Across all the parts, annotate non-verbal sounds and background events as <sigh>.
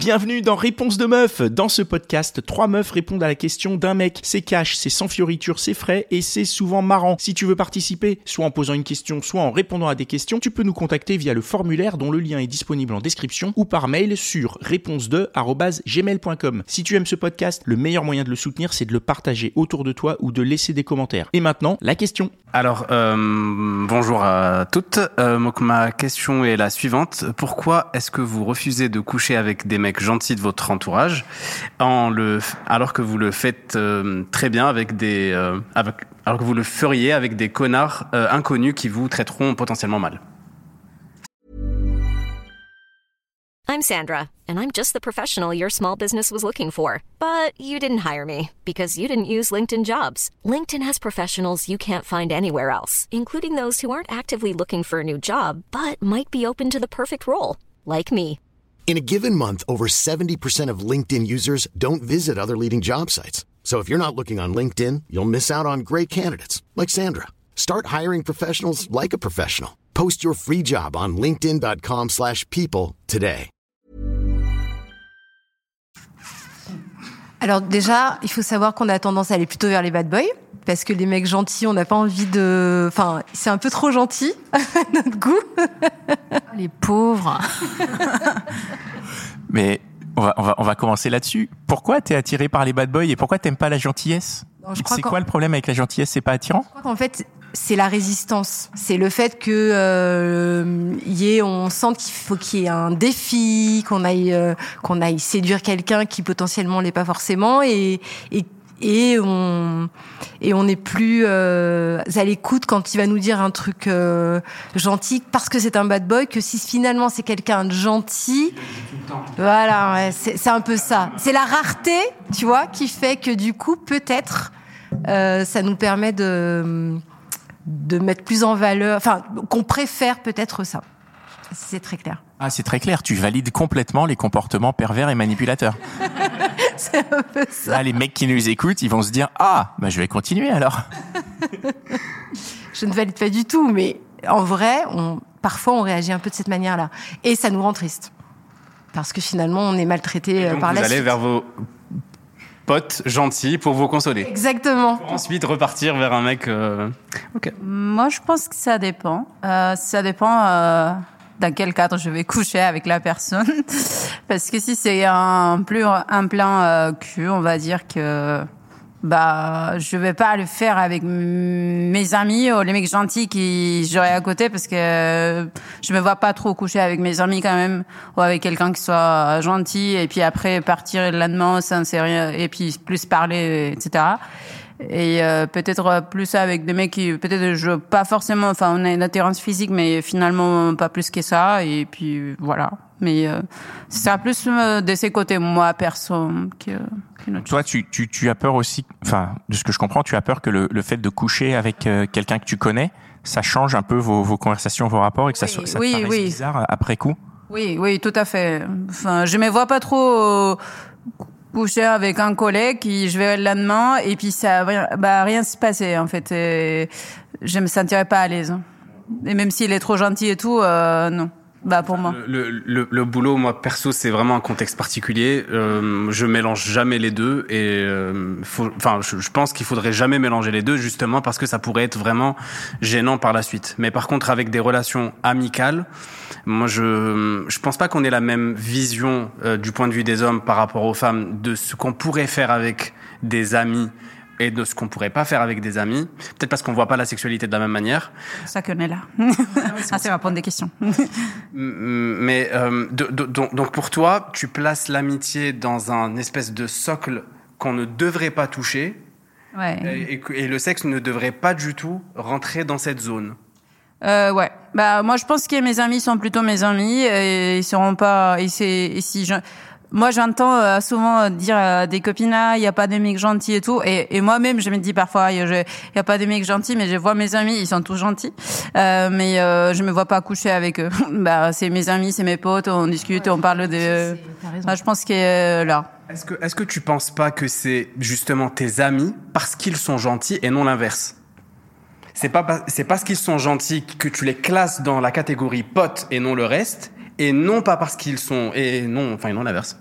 Bienvenue dans Réponse de meuf. Dans ce podcast, trois meufs répondent à la question d'un mec. C'est cash, c'est sans fioriture, c'est frais et c'est souvent marrant. Si tu veux participer, soit en posant une question, soit en répondant à des questions, tu peux nous contacter via le formulaire dont le lien est disponible en description ou par mail sur réponse2@gmail.com. Si tu aimes ce podcast, le meilleur moyen de le soutenir, c'est de le partager autour de toi ou de laisser des commentaires. Et maintenant, la question. Alors, euh, bonjour à toutes. Euh, ma question est la suivante. Pourquoi est-ce que vous refusez de coucher avec des mecs gentils de votre entourage, en le, alors que vous le faites euh, très bien avec des, euh, avec, alors que vous le feriez avec des connards euh, inconnus qui vous traiteront potentiellement mal. I'm Sandra, and I'm just the professional your small business was looking for. But you didn't hire me because you didn't use LinkedIn jobs. LinkedIn has professionals you can't find anywhere else, including those who aren't actively looking for a new job but might be open to the perfect role, like me. In a given month, over 70% of LinkedIn users don't visit other leading job sites. So if you're not looking on LinkedIn, you'll miss out on great candidates like Sandra. Start hiring professionals like a professional. Post your free job on linkedin.com/people slash people today. Alors déjà, il faut savoir qu'on a tendance à aller plutôt vers les bad boys parce que les mecs gentils, on n'a pas envie de enfin, c'est un peu trop gentil <laughs> notre goût. Les pauvres. <laughs> Mais on va, on va, on va commencer là-dessus. Pourquoi t'es attiré par les bad boys et pourquoi t'aimes pas la gentillesse? C'est quoi le problème avec la gentillesse? C'est pas attirant? Je crois qu'en fait, c'est la résistance. C'est le fait que euh, y ait, on sente qu'il faut qu'il y ait un défi, qu'on aille, euh, qu'on aille séduire quelqu'un qui potentiellement l'est pas forcément, et, et et on et on n'est plus euh, à l'écoute quand il va nous dire un truc euh, gentil parce que c'est un bad boy que si finalement c'est quelqu'un de gentil voilà c'est un peu ça c'est la rareté tu vois qui fait que du coup peut-être euh, ça nous permet de mettre plus en valeur enfin qu'on préfère peut-être ça c'est très clair Ah, c'est très clair. Tu valides complètement les comportements pervers et manipulateurs. <laughs> c'est un peu ça Là, les mecs qui nous écoutent, ils vont se dire Ah, bah, je vais continuer alors. <laughs> je ne valide pas du tout, mais en vrai, on, parfois on réagit un peu de cette manière-là. Et ça nous rend triste. Parce que finalement, on est maltraité euh, Donc par vous la allez suite. vers vos potes gentils pour vous consoler. Exactement. Pour ensuite repartir vers un mec. euh, Ok. Moi, je pense que ça dépend. Euh, ça dépend euh, dans quel cadre je vais <laughs> coucher avec la personne. Parce que si c'est un plus un plan euh, cul, on va dire que bah je vais pas le faire avec mes amis ou les mecs gentils qui j'aurai à côté parce que je me vois pas trop coucher avec mes amis quand même ou avec quelqu'un qui soit gentil et puis après partir le lendemain sans rien et puis plus parler etc et euh, peut-être plus avec des mecs qui peut-être je pas forcément enfin on a une attirance physique mais finalement pas plus que ça et puis voilà mais euh, c'est plus euh, de ces côtés moi perso que Toi, tu, tu, tu as peur aussi, enfin, de ce que je comprends, tu as peur que le, le fait de coucher avec euh, quelqu'un que tu connais, ça change un peu vos, vos conversations, vos rapports et que ça, Oui, soit- ça oui, te oui. bizarre après coup? Oui, oui, tout à fait. Enfin, je me vois pas trop coucher avec un collègue qui je vais le lendemain et puis ça bah rien se passer en fait. Et je me sentirais pas à l'aise. Et même s'il est trop gentil et tout, euh, non. Bah pour moi. Le, le, le, boulot, moi perso, c'est vraiment un contexte particulier. Euh, je mélange jamais les deux et euh, faut, enfin, je, je pense qu'il faudrait jamais mélanger les deux justement parce que ça pourrait être vraiment gênant par la suite. Mais par contre, avec des relations amicales, moi je je pense pas qu'on ait la même vision euh, du point de vue des hommes par rapport aux femmes de ce qu'on pourrait faire avec des amis et de ce qu'on pourrait pas faire avec des amis. Peut-être parce qu'on voit pas la sexualité de la même manière. Ça qu'on est là. ah, c'est <laughs> répondre des questions. Mais euh, de- de- donc, donc pour toi, tu places l'amitié dans un espèce de socle qu'on ne devrait pas toucher ouais. et, le sexe ne devrait pas du tout rentrer dans cette zone. Euh, ouais. Bah moi je pense que mes amis sont plutôt mes amis et ils seront pas. Et si je, moi j'entends euh, souvent dire à des copines ah il y a pas des mecs gentils et tout et, et moi-même je me dis parfois il y, a- pas des mecs gentils mais je vois mes amis ils sont tous gentils euh, mais euh, je me vois pas coucher avec eux. <laughs> bah c'est mes amis c'est mes potes on discute on parle de. Bah, je pense que euh, là. Est-ce que, est-ce que tu penses pas que c'est justement tes amis parce qu'ils sont gentils et non l'inverse? C'est pas, pa- c'est parce qu'ils sont gentils que tu les classes dans la catégorie potes et non le reste et non pas parce qu'ils sont et non enfin non l'inverse.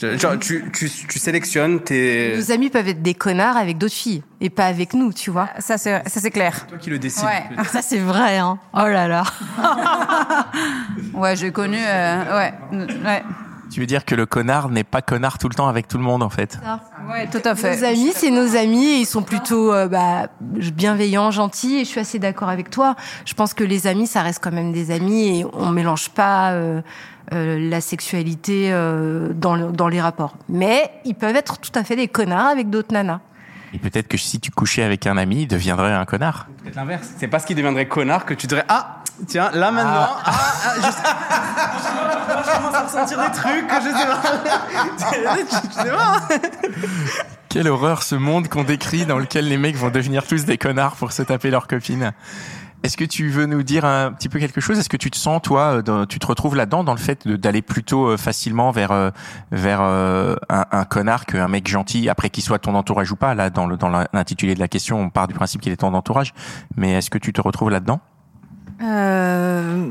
Genre, tu, tu, tu sélectionnes tes. Nos amis peuvent être des connards avec d'autres filles et pas avec nous, tu vois. Ça, c'est ça, c'est clair. toi qui le décides. Ouais. Ça, c'est vrai, hein. Oh là là. <laughs> Ouais, j'ai connu. euh, ouais, ouais, Tu veux dire que le connard n'est pas connard tout le temps avec tout le monde, en fait ouais, tout à fait. Nos amis, c'est nos amis et ils sont plutôt euh, bah, bienveillants, gentils et je suis assez d'accord avec toi. Je pense que les amis, ça reste quand même des amis et on mélange pas euh, euh, la sexualité euh, dans, le- dans les rapports. Mais ils peuvent être tout à fait des connards avec d'autres nanas. Et peut-être que si tu couchais avec un ami, il deviendrait un connard. Peut-être l'inverse. C'est parce qu'il deviendrait connard que tu dirais ah tiens là maintenant ah, ah, je Quelle horreur ce monde qu'on décrit dans lequel les mecs vont devenir tous des connards pour se taper leurs copines. Est-ce que tu veux nous dire un petit peu quelque chose? Est-ce que tu te sens, toi, euh, tu te retrouves là-dedans dans le fait d'aller plutôt euh, facilement vers euh, vers un, connard qu'un mec gentil, après qu'il soit ton entourage ou pas? Là, dans l'intitulé de la question, on part du principe qu'il est ton entourage. Mais est-ce que tu te retrouves là-dedans? Euh,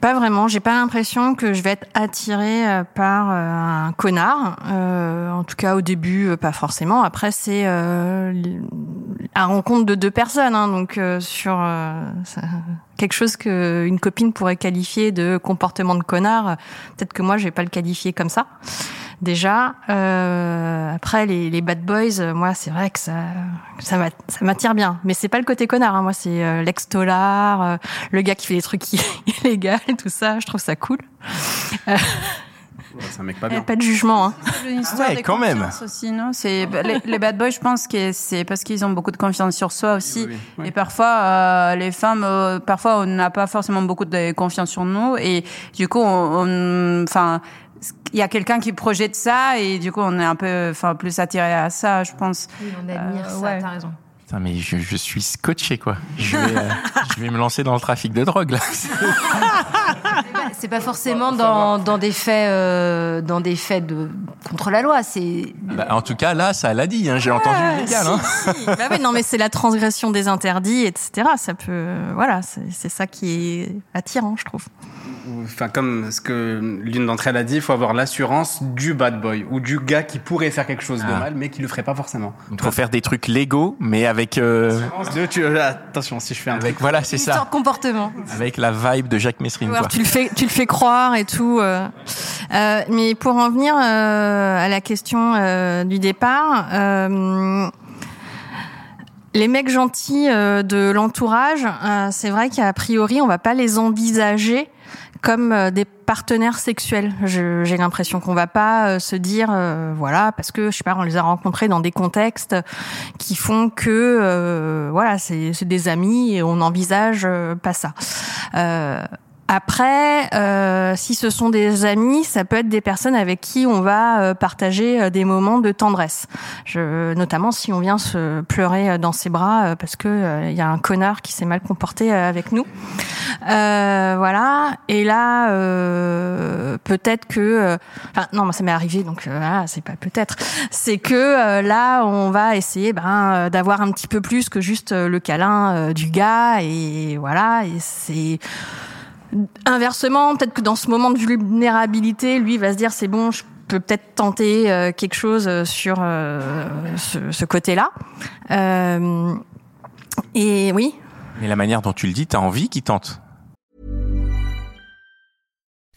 pas vraiment. J'ai pas l'impression que je vais être attirée euh, par euh, un connard. Euh, en tout cas, au début, pas forcément. Après, c'est euh, l- à rencontre de deux personnes. hein. donc, sur quelque chose que une copine pourrait qualifier de comportement de connard, peut-être que moi, je vais pas le qualifier comme ça. Déjà, euh, après les, les bad boys, euh, moi c'est vrai que ça, ça m'a- ça m'attire bien, mais c'est pas le côté connard. Hein. Moi c'est euh, l'ex-tolard, euh, le gars qui fait des trucs <laughs> illégaux, tout ça. Je trouve ça cool. C'est un mec pas Eh, bien. pas de jugement. Hein. une histoire ouais, de quand même. confiance aussi, non? C'est les, les bad boys, je pense que c'est parce qu'ils ont beaucoup de confiance sur soi aussi. Oui, oui. Et parfois, euh, les femmes, euh, parfois, on n'a pas forcément beaucoup de confiance sur nous, et du coup, on, on- enfin. Il y a quelqu'un qui projette ça et du coup on est un peu enfin plus attiré à ça je pense Oui, on admire Euh, ça, ouais. t'as raison. Putain, mais je, je suis scotché, quoi. Je vais, euh, <laughs> je vais me lancer dans le trafic de drogue, là. <laughs> C'est pas forcément dans, dans des faits, euh, dans des faits de contre la loi. C'est Bah, en tout cas, là, ça l'a dit, hein, j'ai entendu illégal. Hein. <laughs> bah oui, non, mais c'est la transgression des interdits, etc. Ça peut, voilà, c'est ça qui est attirant, je trouve. Enfin, comme ce que l'une d'entre elles a dit, il faut avoir l'assurance du bad boy ou du gars qui pourrait faire quelque chose de Ah. mal, mais qui le ferait pas forcément. Il faut faire des trucs légaux, mais avec, euh, De- tu- euh, attention, si je fais un avec truc. voilà, c'est ça, de comportement. avec la vibe de Jacques Messrine, tu le fais, tu le fais croire et tout. euh. Euh, mais pour en venir euh, à la question euh, du départ, euh, les mecs gentils de l'entourage, c'est vrai qu'a priori, on va pas les envisager comme euh, des partenaires sexuels. J'ai l'impression qu'on va pas euh, se dire, euh, voilà, parce que je sais pas, on les a rencontrés dans des contextes qui font que, euh, voilà, c'est c'est des amis et on n'envisage euh, pas ça. Après, euh, si ce sont des amis, ça peut être des personnes avec qui on va euh, partager euh, des moments de tendresse. Je, notamment si on vient se pleurer euh, dans ses bras parce que euh, il y a un connard qui s'est mal comporté avec nous. Euh, voilà. Et là, peut-être que, enfin non, ça m'est arrivé, donc voilà, c'est pas peut-être. C'est que là, on va essayer ben, d'avoir un petit peu plus que juste le câlin du gars et voilà. Et c'est Inversement, peut-être que dans ce moment de vulnérabilité, lui va se dire c'est bon, je peux peut-être tenter euh, quelque chose euh, sur euh, ce, ce côté-là. Euh, et oui, Mais la manière dont tu le dis, t'as envie qu'il tente.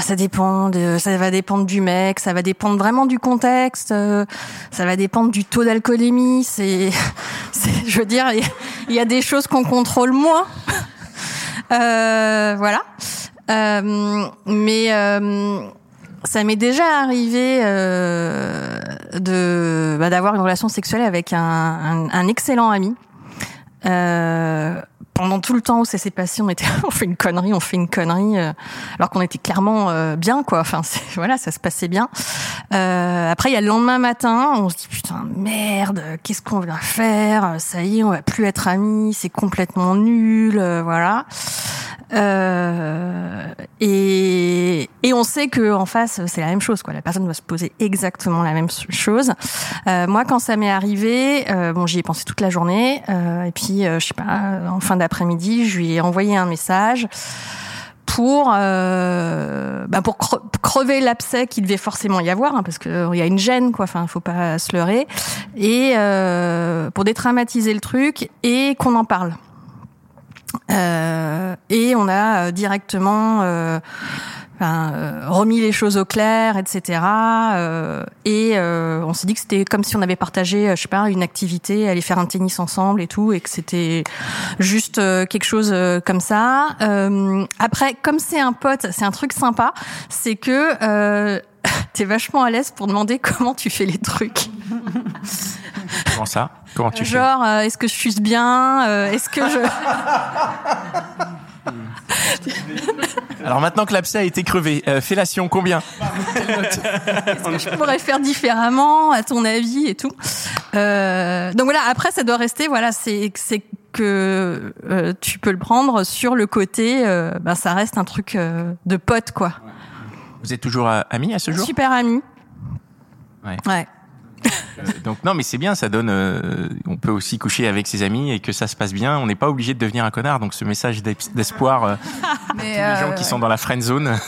Ça, dépend de, ça va dépendre du mec, ça va dépendre vraiment du contexte, euh, ça va dépendre du taux d'alcoolémie. C'est, <laughs> je veux dire, il y a- il y, a des choses qu'on contrôle moins. <laughs> Euh, voilà. Euh, mais euh, ça m'est déjà arrivé euh, de bah, d'avoir une relation sexuelle avec un, un, un excellent ami. Euh, pendant tout le temps où ça s'est passé, on était, <laughs> on fait une connerie, on fait une connerie, euh, alors qu'on était clairement euh, bien, quoi. Enfin, <laughs> voilà, ça se passait bien. Euh, après, il y a le lendemain matin, on se dit putain merde, qu'est-ce qu'on va faire? Ça y est, on va plus être amis, c'est complètement nul, voilà. Et, et on sait que en face, c'est la même chose, quoi. La personne va se poser exactement la même chose. moi, quand ça m'est arrivé, bon, j'y ai pensé toute la journée, et puis, je sais pas, en fin après-midi, je lui ai envoyé un message pour euh, bah pour crever l'abcès qu'il devait forcément y avoir hein, parce qu'il euh, y a une gêne quoi enfin faut pas se leurrer et euh, pour détraumatiser le truc et qu'on en parle euh, et on a directement euh, remis les choses au clair, etc. Euh, et euh, on s'est dit que c'était comme si on avait partagé, je sais pas, une activité, aller faire un tennis ensemble et tout, et que c'était juste quelque chose comme ça. après, comme c'est un pote, c'est un truc sympa, c'est que <laughs> t'es vachement à l'aise pour demander comment tu fais les trucs. <laughs> Comment ça? Comment tu fais? Genre, est-ce que je suis bien? Est-ce que je <laughs> Alors maintenant que l'abcès a été crevé, euh, fellation combien? Je pourrais faire différemment, à ton avis et tout? Euh, donc voilà, après ça doit rester, voilà, c'est c'est que euh, tu peux le prendre sur le côté, euh, ben ça reste un truc euh, de pote quoi. Vous êtes toujours amis à ce jour? Super amis. Ouais. ouais. Euh, donc non, mais c'est bien, ça donne. Euh, on peut aussi coucher avec ses amis et que ça se passe bien. On n'est pas obligé de devenir un connard. Donc ce message d'espoir euh, <laughs> tous les gens qui sont dans la friend zone.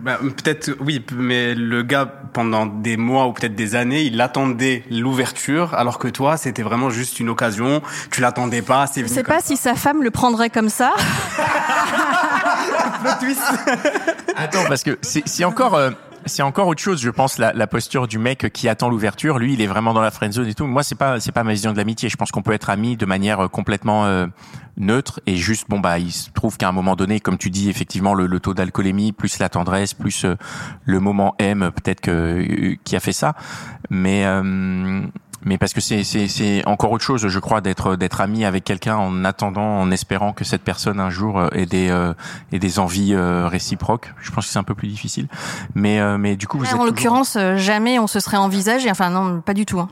Bah, peut-être oui, mais le gars pendant des mois ou peut-être des années, il attendait l'ouverture, alors que toi, c'était vraiment juste une occasion. Tu l'attendais pas. Je sais pas si sa femme le prendrait comme ça. <laughs> Attends, parce que c'est encore c'est encore autre chose, je pense, la, la posture du mec qui attend l'ouverture. Lui, il est vraiment dans la friend zone et tout. Moi, c'est pas, c'est pas ma vision de l'amitié. Je pense qu'on peut être amis de manière euh, complètement euh, neutre et juste, bon bah, il se trouve qu'à un moment donné, comme tu dis, effectivement, le, le taux d'alcoolémie, plus la tendresse, plus euh, le moment M, peut-être que qui a fait ça. Mais mais parce que c'est c'est encore autre chose, je crois, d'être d'être ami avec quelqu'un en attendant, en espérant que cette personne un jour euh, ait des euh, ait des envies euh, réciproques. Je pense que c'est un peu plus difficile, mais mais du coup vous êtes en l'occurrence jamais on se serait envisagé. Enfin non, pas du tout. Hein.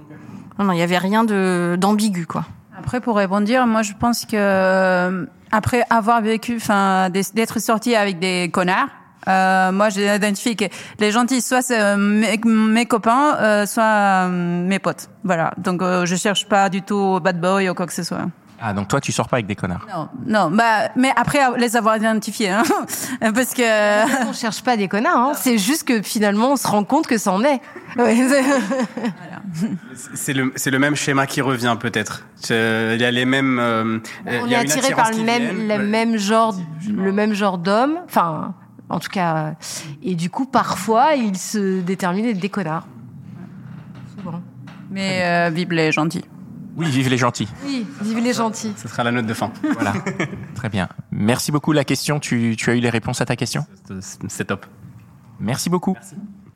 Non non, il y avait rien de d'ambigu quoi. Après pour répondre, moi je pense que après avoir vécu, enfin d'être sorti avec des connards euh, moi, j'ai identifié que les gentils, soit c'est euh, mes, copains, euh, soit euh, mes potes. Voilà. Donc, je cherche pas du tout bad boy ou quoi que ce soit. Ah, donc toi, tu sors pas avec des connards Non, non. Bah, mais après les avoir identifiés, hein, <laughs> parce que on cherche pas des connards. Hein. C'est juste que finalement, on se rend compte que ça en est. <laughs> c'est le c'est le même schéma qui revient peut-être. Il y a les mêmes. Euh, on est attiré par le même le même genre le même genre d'homme. Enfin en tout cas. Et du coup, parfois, ils se déterminent des connards. Souvent. Mais euh, vive les gentils. Oui, vive les gentils. Oui, vive les gentils. Ce sera la note de fin. Voilà. <laughs> Très bien. Merci beaucoup. La question, tu, tu as eu les réponses à ta question? C'est top. Merci beaucoup. Merci.